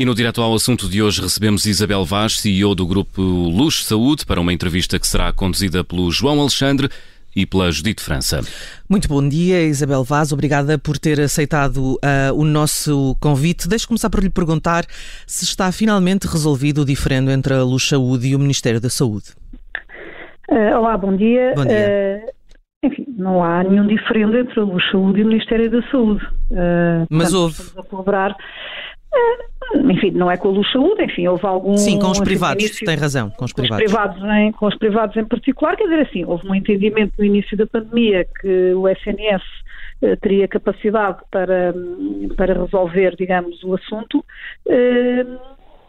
E no direto ao assunto de hoje recebemos Isabel Vaz, CEO do grupo Luz Saúde, para uma entrevista que será conduzida pelo João Alexandre e pela Judite França. Muito bom dia, Isabel Vaz. Obrigada por ter aceitado uh, o nosso convite. Deixe começar por lhe perguntar se está finalmente resolvido o diferendo entre a Luz Saúde e o Ministério da Saúde. Uh, olá, bom dia. Bom dia. Uh, enfim, não há nenhum diferendo entre a Luz Saúde e o Ministério da Saúde. Mas houve. Estamos a colaborar enfim, não é com a Luz Saúde, enfim, houve algum... Sim, com os privados, início, tem razão, com os com privados. Os privados em, com os privados em particular, quer dizer assim, houve um entendimento no início da pandemia que o SNS eh, teria capacidade para, para resolver, digamos, o assunto. Eh,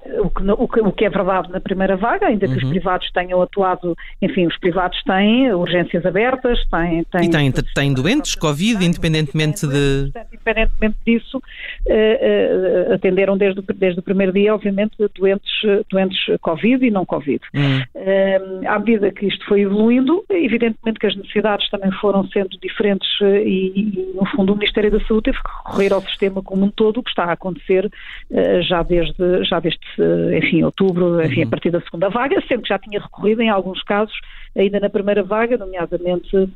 o que, é verdade na primeira vaga, ainda que Uhum. os privados tenham atuado, enfim, os privados têm urgências abertas, têm... têm E tem, tem doentes, Covid, independentemente de. Independentemente disso, eh, eh, atenderam desde o, desde o primeiro dia, obviamente, doentes, doentes Covid e não Covid. Hum, Eh, à medida que isto foi evoluindo, evidentemente que as necessidades também foram sendo diferentes e, e, no fundo, o Ministério da Saúde teve que recorrer ao sistema como um todo, o que está a acontecer já desde, já desde enfim, outubro, enfim, a partir da segunda vaga, sendo que já tinha recorrido em alguns casos, ainda na primeira vaga, nomeadamente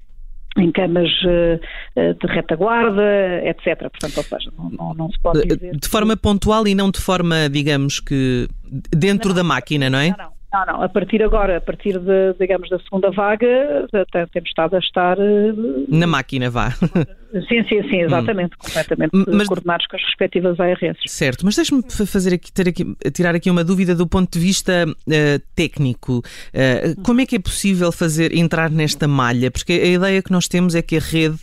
em camas eh, eh, de retaguarda, etc. Portanto, ou seja, não, não, não se pode dizer... de forma pontual e não de forma, digamos que, dentro da máquina, não é? Não, não. Não, não, a partir agora, a partir de, digamos, da segunda vaga, eh, temos estado a estar. eh, Na máquina, vá. Sim, sim, sim, exatamente, completamente Mas- coordenados com as respectivas ARS. Certo, mas deixe-me fa- fazer aqui, ter aqui, tirar aqui uma dúvida do ponto de vista eh, técnico. Eh, como é que é possível fazer entrar nesta malha? Porque a ideia que nós temos é que a rede,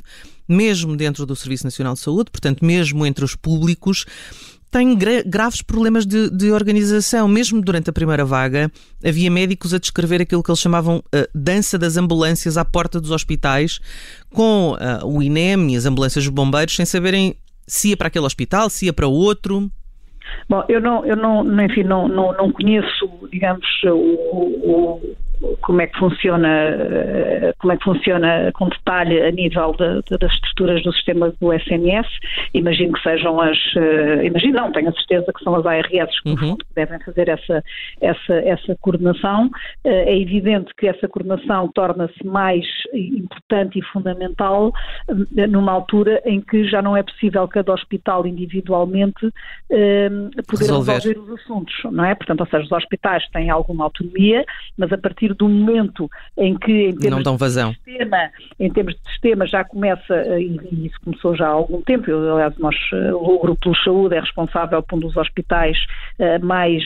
mesmo dentro do Serviço Nacional de Saúde, portanto, mesmo entre os públicos, tem gra- graves problemas de, de organização. Mesmo durante a primeira vaga, havia médicos a descrever aquilo que eles chamavam eh, dança das ambulâncias à porta dos hospitais, com eh, o INEM e as ambulâncias dos bombeiros, sem saberem se ia para aquele hospital, se ia para outro. Bom, eu não, eu não, enfim, não, não, não conheço, digamos, o, o- como é que funciona, eh, como é que funciona com detalhe a nível de- de- das estruturas do sistema do SNS. Imagino que sejam as, eh, imagino não, tenho a certeza que são as ARS que, Uhum. que devem fazer essa, essa, essa coordenação. Eh, É evidente que essa coordenação torna-se mais importante e fundamental numa altura em que já não é possível cada hospital individualmente poder Resolver. resolver os assuntos, não é? Portanto, ou seja, os hospitais têm alguma autonomia, mas a partir do momento em que, em termos Não vazão. de sistema, em termos de sistema já começa, eh, e isso começou já há algum tempo, eu, aliás, nós, eh, o Grupo de Saúde é responsável por um dos hospitais eh, mais,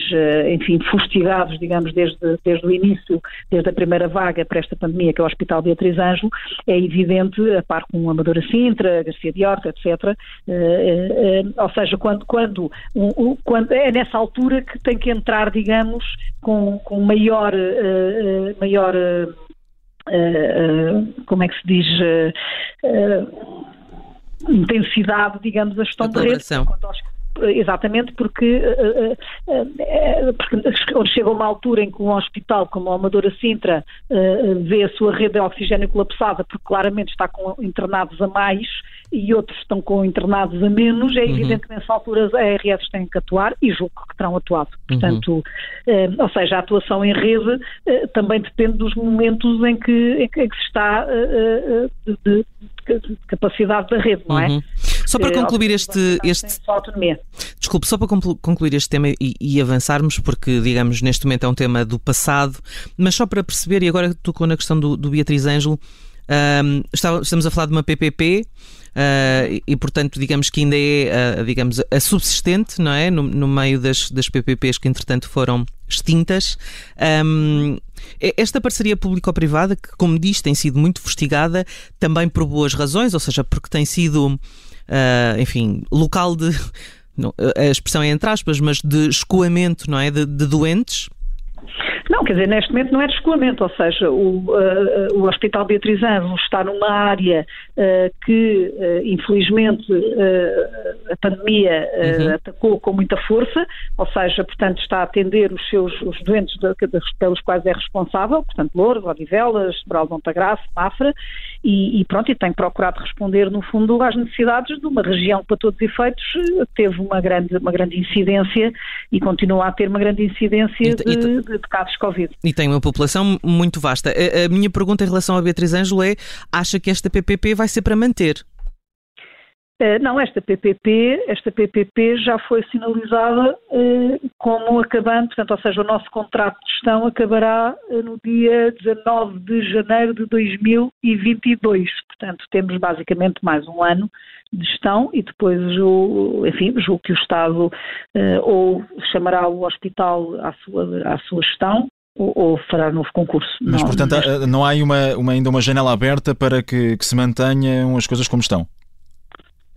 enfim, fustigados, digamos, desde, desde o início, desde a primeira vaga para esta pandemia, que é o Hospital Beatriz Ângelo, é evidente, a par com o Amadora Sintra, Garcia de Horta, etc., ou seja, quando, quando, quando é nessa altura que tem que entrar, digamos, com, com maior, maior eh, eh, como é que se diz, eh, eh, intensidade, digamos, a gestão de rede. quando aos- Exatamente, porque, eh, eh, eh, porque chega uma altura em que um hospital como a Amadora Sintra vê a sua rede de oxigênio colapsada porque claramente está com internados a mais e outros estão com internados a menos, é evidente que nessa altura as ARS têm que atuar e julgo que terão atuado. Portanto, eh, ou seja, a atuação em rede eh, também depende dos momentos em que, em que, se está eh, de, de- de capacidade da rede, não é? Uhum. Só para concluir este, este. Desculpe, só para conclu- concluir este tema e, e avançarmos, porque, digamos, neste momento é um tema do passado, mas só para perceber, e agora tocou na questão do, do Beatriz Ângelo, está- estamos a falar de uma PPP. ah, e, portanto, digamos que ainda é, ah, digamos, a subsistente, não é? No, no meio das, das PPPs que, entretanto, foram extintas. E- esta parceria público-privada, que, como diz, tem sido muito fustigada, também por boas razões, ou seja, porque tem sido, ah, enfim, local de. não, a expressão é entre aspas, mas de escoamento, não é? De, de doentes. Não, quer dizer, neste momento não é de escoamento, ou seja, o, uh, o Hospital Beatriz Ângelo está numa área uh, que, uh, infelizmente, a pandemia Uhum. atacou com muita força, ou seja, portanto, está a atender os seus os doentes de, de, pelos quais é responsável, portanto, Louros, Odivelas, Brau de Montagraça, Mafra, e, e, pronto, e tem procurado responder, no fundo, às necessidades de uma região que, para todos os efeitos, teve uma grande, uma grande incidência e continua a ter uma grande incidência e, de, de, de, casos Covid. E tem uma população muito vasta. A, a minha pergunta em relação a Beatriz Ângelo é: acha que esta PPP vai ser para manter? Uh, não, esta PPP, esta PPP já foi sinalizada uh, como acabando, portanto, ou seja, o nosso contrato de gestão acabará uh, no dia 19 de janeiro de 2022. Portanto, temos basicamente mais um ano de gestão e depois, o, enfim, julgo que o Estado ou chamará o hospital à sua, à sua gestão ou, fará novo concurso. Mas, não, portanto, mas... não há uma, uma, ainda uma janela aberta para que, que se mantenham as coisas como estão?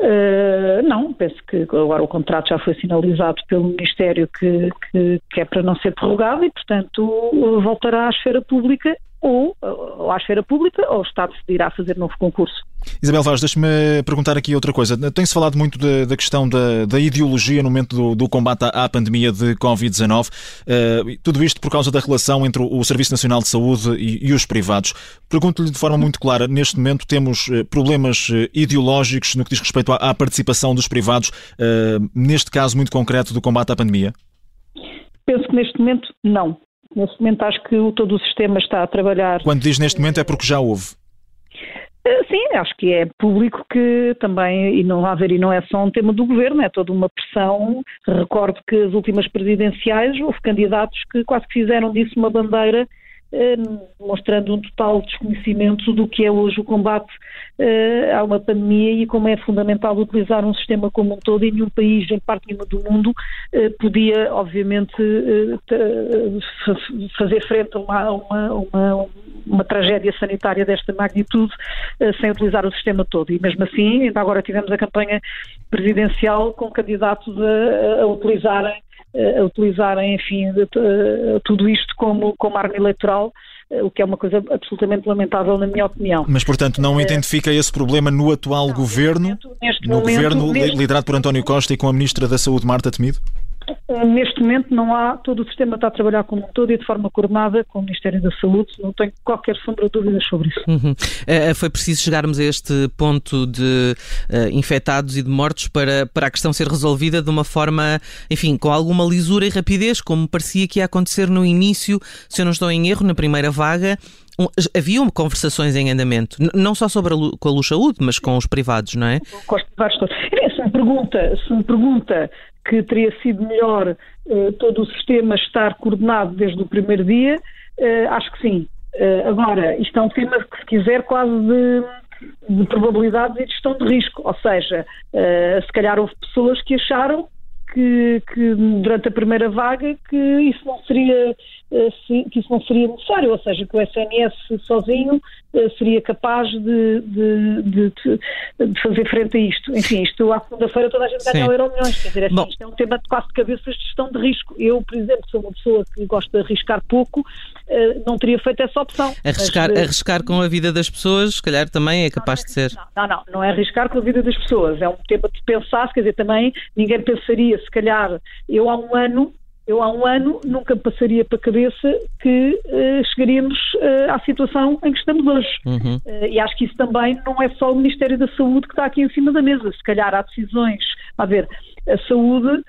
Uh, não, penso que agora o contrato já foi sinalizado pelo Ministério que, que, que, é para não ser prorrogado e, portanto, voltará à esfera pública ou, ou à esfera pública ou o Estado decidirá fazer novo concurso. Isabel Vaz, deixe-me perguntar aqui outra coisa. Tem-se falado muito da, da questão da, da, ideologia no momento do, do combate à, à, pandemia de Covid-19. Uh, tudo isto por causa da relação entre o Serviço Nacional de Saúde e, e os privados. Pergunto-lhe de forma muito clara: neste momento temos uh, problemas uh, ideológicos no que diz respeito à, à participação dos privados, neste caso muito concreto do combate à pandemia? Penso que neste momento não. Neste momento acho que todo o sistema está a trabalhar. Quando diz neste momento é porque já houve. Eh, sim, acho que é público que também, e não há ver, e não é só um tema do governo, é toda uma pressão. Recordo que as últimas presidenciais houve candidatos que quase que fizeram disso uma bandeira mostrando um total desconhecimento do que é hoje o combate uh, a uma pandemia e como é fundamental utilizar um sistema como um todo e nenhum país, em parte nenhuma do mundo, uh, podia, obviamente, uh, fazer frente a uma, uma, uma, uma, tragédia sanitária desta magnitude sem utilizar o sistema todo. E mesmo assim, ainda agora tivemos a campanha presidencial com candidatos a, a utilizarem a utilizarem, enfim, tudo isto como, como arma eleitoral o que é uma coisa absolutamente lamentável na minha opinião. Mas, portanto, não identifica esse problema no atual não, governo, neste no momento, governo neste... liderado por António Costa e com a Ministra da Saúde, Marta Temido? Neste momento não há, todo o sistema está a trabalhar como um todo e de forma coordenada com o Ministério da Saúde, não tenho qualquer sombra de dúvidas sobre isso. Uhum. Uh, foi preciso chegarmos a este ponto de uh, infectados e de mortos para, para a questão ser resolvida de uma forma, enfim, com alguma lisura e rapidez, como parecia que ia acontecer no início, se eu não estou em erro, na primeira vaga, um, haviam conversações em andamento, não só sobre a, com a Luz Saúde, mas com os privados, não é? Com os privados todos. Pergunta, se me pergunta que teria sido melhor uh, todo o sistema estar coordenado desde o primeiro dia, uh, acho que sim. Uh, agora, isto é um tema que, se quiser, quase de, de probabilidades e de gestão de risco. Ou seja, se calhar houve pessoas que acharam que, que, durante a primeira vaga que isso não seria que isso não seria necessário, ou seja, que o SNS sozinho eh, seria capaz de, de, de, de, fazer frente a isto. Enfim, isto à segunda-feira toda a gente ganha euro milhões. Quer dizer, assim, isto é um tema de quase de cabeças de gestão de risco. Eu, por exemplo, sou uma pessoa que gosta de arriscar pouco, eh, não teria feito essa opção. Arriscar, mas, eh, arriscar com a vida das pessoas, se calhar também é capaz não, de ser. Não, não, não é arriscar com a vida das pessoas. É um tema de pensar, quer dizer, também ninguém pensaria, se calhar, eu há um ano eu há um ano nunca passaria para a cabeça que uh, chegaríamos uh, à situação em que estamos hoje. Uhum. Uh, e acho que isso também não é só o Ministério da Saúde que está aqui em cima da mesa. Se calhar há decisões, a ver, a saúde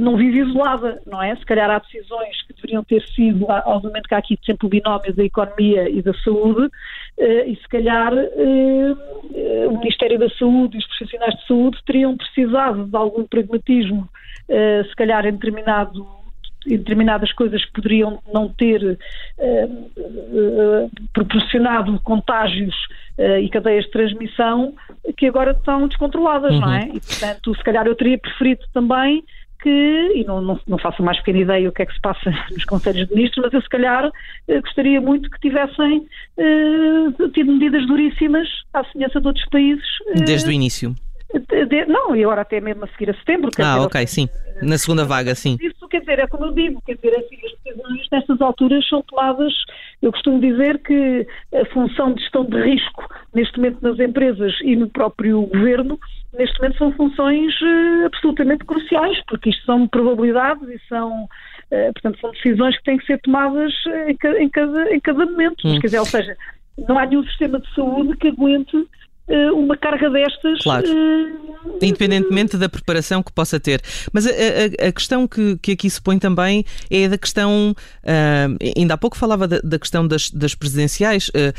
não vive isolada, não é? Se calhar há decisões que deveriam ter sido, obviamente que há aqui sempre o binómio da economia e da saúde, e se calhar o Ministério da Saúde e os profissionais de saúde teriam precisado de algum pragmatismo, se calhar em determinado determinadas coisas poderiam não ter uh, uh, proporcionado contágios e cadeias de transmissão que agora estão descontroladas, uhum. não é? E, portanto, se calhar eu teria preferido também que, e não, não, não faço mais pequena ideia o que é que se passa nos Conselhos de Ministros, mas eu se calhar gostaria muito que tivessem tido medidas duríssimas à semelhança de outros países. Desde o início. De, de, não, e agora até mesmo a seguir a setembro. Ah, dizer, ok, sim. Na segunda vaga, sim. Isso quer dizer, é como eu digo, quer dizer, assim, as decisões nestas alturas são tomadas, eu costumo dizer que a função de gestão de risco neste momento nas empresas e no próprio governo, neste momento são funções uh, absolutamente cruciais, porque isto são probabilidades e são, uh, portanto, são decisões que têm que ser tomadas em, ca, em, cada, em cada momento. Hum. Mas, quer dizer, ou seja, não há nenhum sistema de saúde que aguente eh, uma carga destas. Claro. Uh, Independentemente da preparação que possa ter. Mas a, a, a, questão que, que aqui se põe também é da questão. Uh, ainda há pouco falava da, da questão das, das presidenciais. Uh,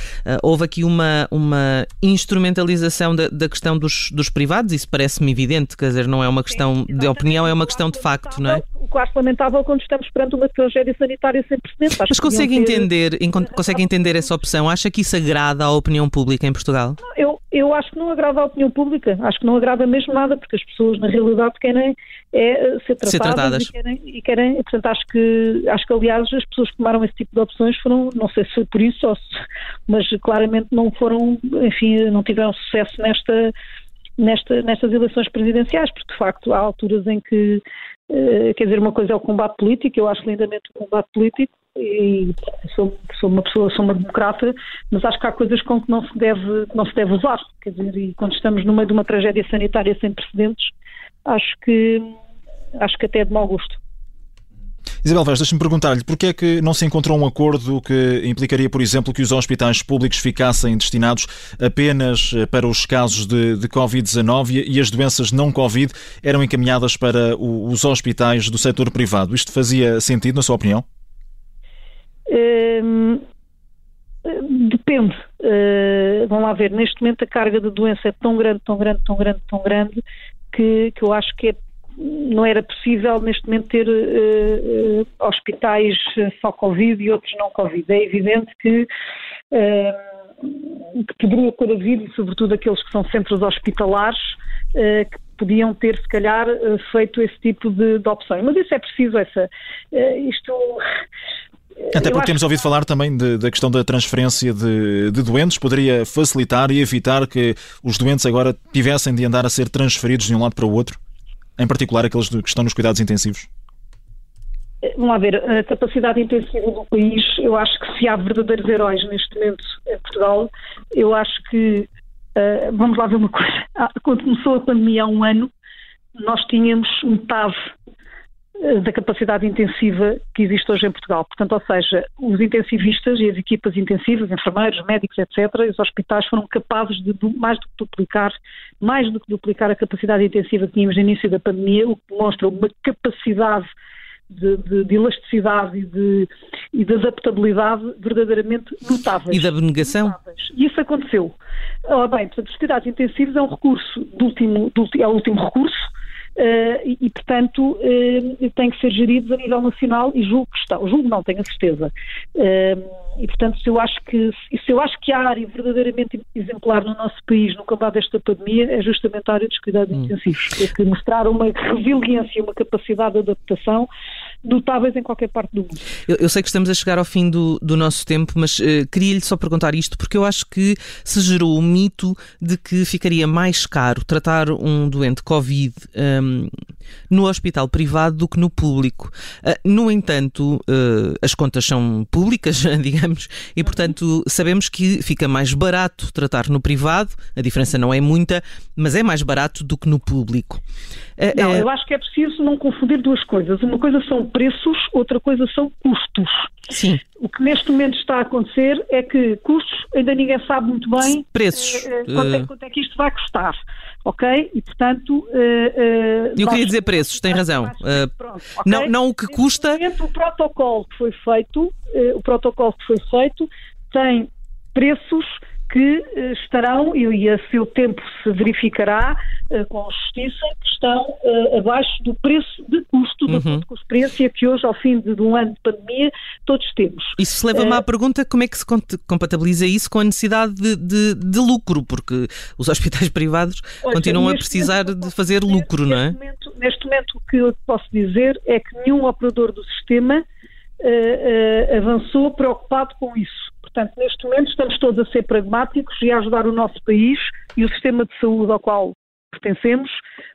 houve aqui uma, uma instrumentalização da, da questão dos, dos privados, isso parece-me evidente, quer dizer, não é uma questão Sim, de opinião, é uma questão de facto, não é? O que acho lamentável quando estamos perante uma tragédia sanitária sem precedentes. Mas consegue ter... entender, consegue entender essa opção? Acha que isso agrada à opinião pública em Portugal? Eu, eu acho que não agrada à opinião pública, acho que não agrada mesmo nada, porque as pessoas na realidade querem é, eh, ser tratadas, ser tratadas. E, querem, e querem, portanto acho que, acho que aliás as pessoas que tomaram esse tipo de opções foram, não sei se foi por isso, ou se, mas claramente não foram, enfim, não tiveram sucesso nesta, nesta, nestas eleições presidenciais, porque de facto há alturas em que, uh, quer dizer, uma coisa é o combate político, eu acho lindamente o combate político, e sou, sou, uma pessoa, sou uma democrata, mas acho que há coisas com que não se deve, não se deve usar. Quer dizer, e quando estamos no meio de uma tragédia sanitária sem precedentes, acho que acho que até é de mau gosto. Isabel Vaz, deixe-me perguntar-lhe porquê é que não se encontrou um acordo que implicaria, por exemplo, que os hospitais públicos ficassem destinados apenas eh, para os casos de, de Covid-19 e as doenças não Covid eram encaminhadas para os hospitais do setor privado. Isto fazia sentido, na sua opinião? Hum, depende. Uh, vamos lá ver, neste momento a carga de doença é tão grande, tão grande, tão grande, tão grande, que, que eu acho que é, não era possível neste momento ter uh, uh, hospitais só Covid e outros não Covid. É evidente que, que poderia ter havido, sobretudo aqueles que são centros hospitalares, que podiam ter, se calhar, feito esse tipo de, de opções. Mas isso é preciso, essa, isto até porque temos ouvido falar também de, da questão da transferência de, de, doentes, poderia facilitar e evitar que os doentes agora tivessem de andar a ser transferidos de um lado para o outro, em particular aqueles que estão nos cuidados intensivos? Vamos lá ver, a capacidade intensiva do país, eu acho que se há verdadeiros heróis neste momento em Portugal, eu acho que, uh, vamos lá ver uma coisa, ah, quando começou a pandemia há um ano, nós tínhamos metade eh, da capacidade intensiva que existe hoje em Portugal. Portanto, ou seja, os intensivistas e as equipas intensivas, enfermeiros, médicos, etc., os hospitais foram capazes de mais do que duplicar, mais do que duplicar a capacidade intensiva que tínhamos no início da pandemia, o que demonstra uma capacidade de, de, de, elasticidade e de, e de adaptabilidade verdadeiramente notáveis. E da abnegação? E isso aconteceu. Ora bem, portanto, os cuidados intensivos é um recurso, último, é o último recurso, Uh, e, portanto, uh, têm que ser geridos a nível nacional e julgo que estão. Julgo não, tenho a certeza. Uh, e, portanto, se eu, acho que, se eu acho que a área verdadeiramente exemplar no nosso país no combate a esta pandemia é justamente a área dos cuidados hum. intensivos, que mostrar uma resiliência, uma capacidade de adaptação notáveis em qualquer parte do mundo. Eu, eu sei que estamos a chegar ao fim do, do nosso tempo, mas uh, queria-lhe só perguntar isto, porque eu acho que se gerou o mito de que ficaria mais caro tratar um doente Covid um, no hospital privado do que no público. Uh, no entanto, uh, as contas são públicas, digamos, e portanto sabemos que fica mais barato tratar no privado, a diferença não é muita, mas é mais barato do que no público. Não, eu acho que é preciso não confundir duas coisas. Uma coisa são preços, outra coisa são custos. Sim. O que neste momento está a acontecer é que custos ainda ninguém sabe muito bem preços. Uh, quanto, é, quanto, é, que isto vai custar. Ok? E portanto. Uh, eu queria dizer preços, tem razão. Pronto, okay? não, não o que custa. Momento, o protocolo que foi feito, o protocolo que foi feito tem preços que eh, estarão, e a seu tempo se verificará uh, com justiça, que estão uh, abaixo do preço de custo, uhum. da com a experiência que hoje, ao fim de, um ano de pandemia, todos temos. Isso leva-me uh, à pergunta como é que se compatibiliza isso com a necessidade de, de, de lucro, porque os hospitais privados continuam a precisar de fazer lucro, neste, não é? Momento, neste momento, o que eu posso dizer é que nenhum operador do sistema avançou preocupado com isso. Portanto, neste momento estamos todos a ser pragmáticos e a ajudar o nosso país e o sistema de saúde ao qual pertencemos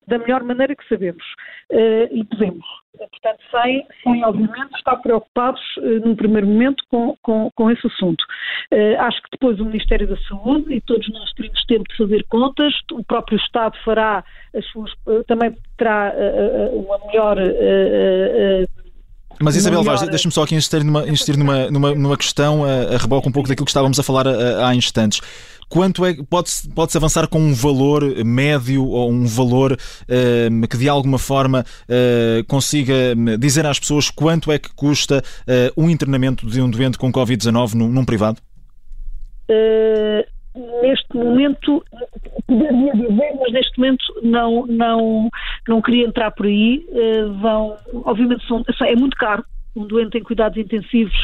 da melhor maneira que sabemos uh, e podemos. Portanto, sem, sem obviamente estar preocupados uh, num primeiro momento com, com, com esse assunto. Uh, acho que depois o Ministério da Saúde e todos nós teremos tempo de fazer contas, o próprio Estado fará as suas, também terá uma melhor Mas Isabel Vaz, deixa-me só aqui insistir numa, insistir numa, numa, numa questão a, a reboca um pouco daquilo que estávamos a falar há instantes quanto é pode-se pode avançar com um valor médio ou um valor uh, que de alguma forma uh, consiga dizer às pessoas quanto é que custa uh, um internamento de um doente com Covid-19 num, num, privado? Neste momento poderia dizer, mas neste momento não, não, não queria entrar por aí. vão, obviamente são, é muito caro um doente em cuidados intensivos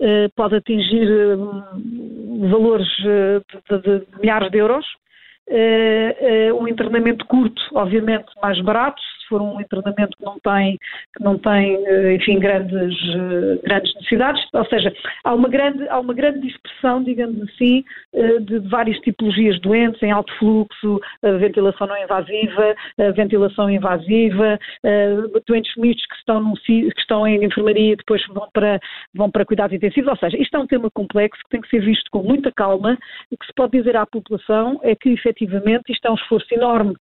uh, pode atingir uh, valores uh, de, de, milhares de euros. um internamento curto, obviamente, mais barato, se for um internamento que não tem, que não tem enfim, grandes, grandes necessidades, ou seja, há uma grande, há uma grande dispersão, digamos assim, de várias tipologias de doentes, em alto fluxo, ventilação não invasiva, ventilação invasiva, doentes mistos que estão, num, que estão em enfermaria e depois vão para, vão para cuidados intensivos, ou seja, isto é um tema complexo que tem que ser visto com muita calma, o que se pode dizer à população é que efetivamente isto é um esforço enorme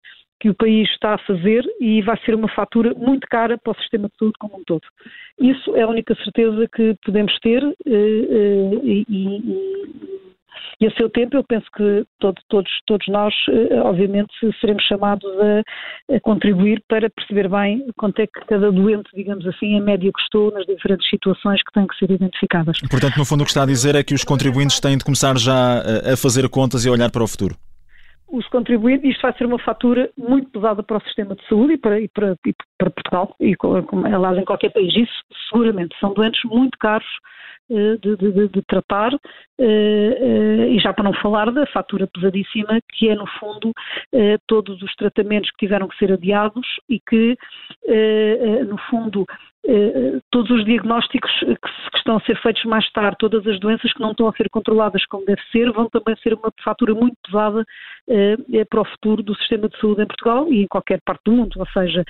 que o país está a fazer e vai ser uma fatura muito cara para o sistema de saúde como um todo. Isso é a única certeza que podemos ter eh, eh, e, e, e a seu tempo eu penso que todo, todos, todos nós, eh, obviamente, seremos chamados a, a, contribuir para perceber bem quanto é que cada doente, digamos assim, em média custou nas diferentes situações que têm que ser identificadas. Portanto, no fundo o que está a dizer é que os contribuintes têm de começar já a fazer contas e a olhar para o futuro os contribuintes, isto vai ser uma fatura muito pesada para o sistema de saúde e para, e para, e para Portugal, e aliás em qualquer país, isso seguramente são doentes muito caros eh, de, de, de, tratar, eh, eh, e já para não falar da fatura pesadíssima, que é, no fundo, todos os tratamentos que tiveram que ser adiados e que, no fundo, todos os diagnósticos que, estão a ser feitos mais tarde, todas as doenças que não estão a ser controladas como deve ser, vão também ser uma fatura muito pesada para o futuro do sistema de saúde em Portugal e em qualquer parte do mundo, ou seja,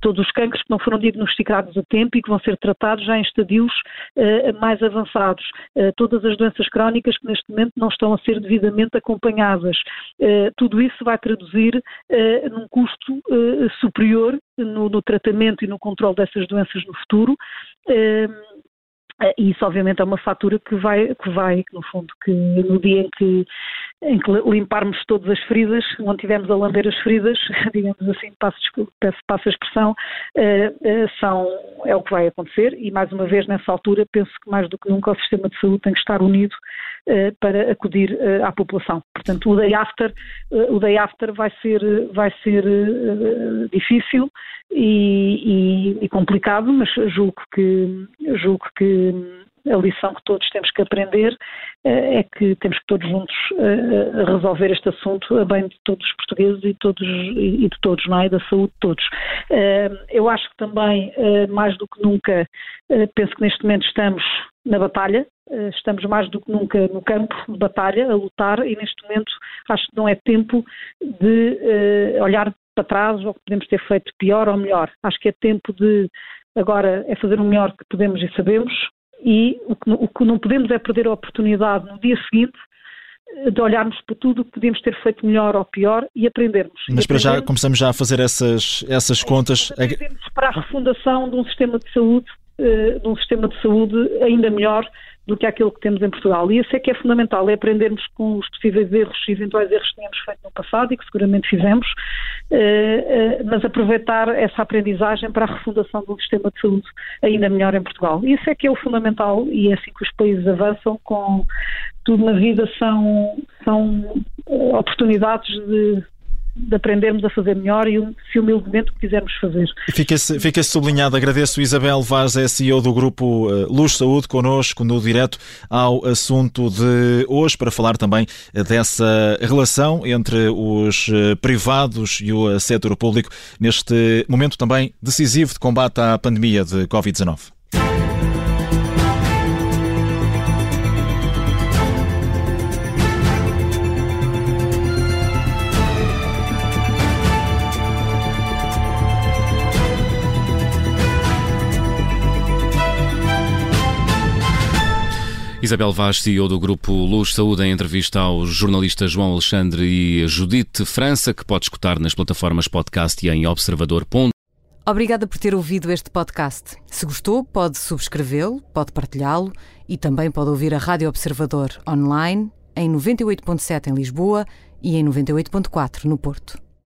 todos os cancros que não foram diagnosticados a tempo e que vão ser tratados já em estadios mais avançados eh, todas as doenças crónicas que neste momento não estão a ser devidamente acompanhadas. Eh, tudo isso vai traduzir eh, num custo superior no, no tratamento e no controle dessas doenças no futuro. E isso obviamente é uma fatura que vai, que vai, no fundo, que no dia em que em que limparmos todas as feridas, onde tivemos a lamber as feridas, digamos assim, passo, peço, passo a expressão, uh, uh, são, é o que vai acontecer e mais uma vez nessa altura penso que mais do que nunca o sistema de saúde tem que estar unido para acudir à população. Portanto, o day after, o day after vai ser, vai ser difícil e, e, e complicado, mas julgo que, julgo que a lição que todos temos que aprender eh, é que temos que todos juntos eh, resolver este assunto a bem de todos os portugueses e, todos, e de todos, não é? Da saúde de todos. Eh, eu acho que também, mais do que nunca, penso que neste momento estamos na batalha, estamos mais do que nunca no campo de batalha, a lutar, e neste momento acho que não é tempo de olhar para trás ou que podemos ter feito pior ou melhor. Acho que é tempo de agora é fazer o melhor que podemos e sabemos, e o que, o que não podemos é perder a oportunidade no dia seguinte de olharmos para tudo o que podíamos ter feito melhor ou pior e aprendermos. Mas para já começamos já a fazer essas, essas é, contas. Aprendermos para a refundação de um sistema de saúde, uh, de um sistema de saúde ainda melhor do que aquilo que temos em Portugal. E isso é que é fundamental, é aprendermos com os possíveis erros, eventuais erros que tínhamos feito no passado e que seguramente fizemos, eh, eh, mas aproveitar essa aprendizagem para a refundação de um sistema de saúde ainda melhor em Portugal. Isso é que é o fundamental e é assim que os países avançam com tudo na vida são, são eh, oportunidades de de aprendermos a fazer melhor e, se humildemente, o quisermos fazer. Fica-se fica sublinhado. Agradeço Isabel Vaz, é CEO do grupo eh, Luz Saúde, connosco no direto ao assunto de hoje, para falar também eh, dessa relação entre os eh, privados e o setor público neste momento também decisivo de combate à pandemia de Covid-19. Isabel Vaz, CEO do Grupo Luz Saúde, em entrevista ao jornalista João Alexandre e Judite França, que pode escutar nas plataformas podcast e em observador.com. Obrigada por ter ouvido este podcast. Se gostou, pode subscrevê-lo, pode partilhá-lo e também pode ouvir a Rádio Observador online em 98.7 em Lisboa e em 98.4 no Porto.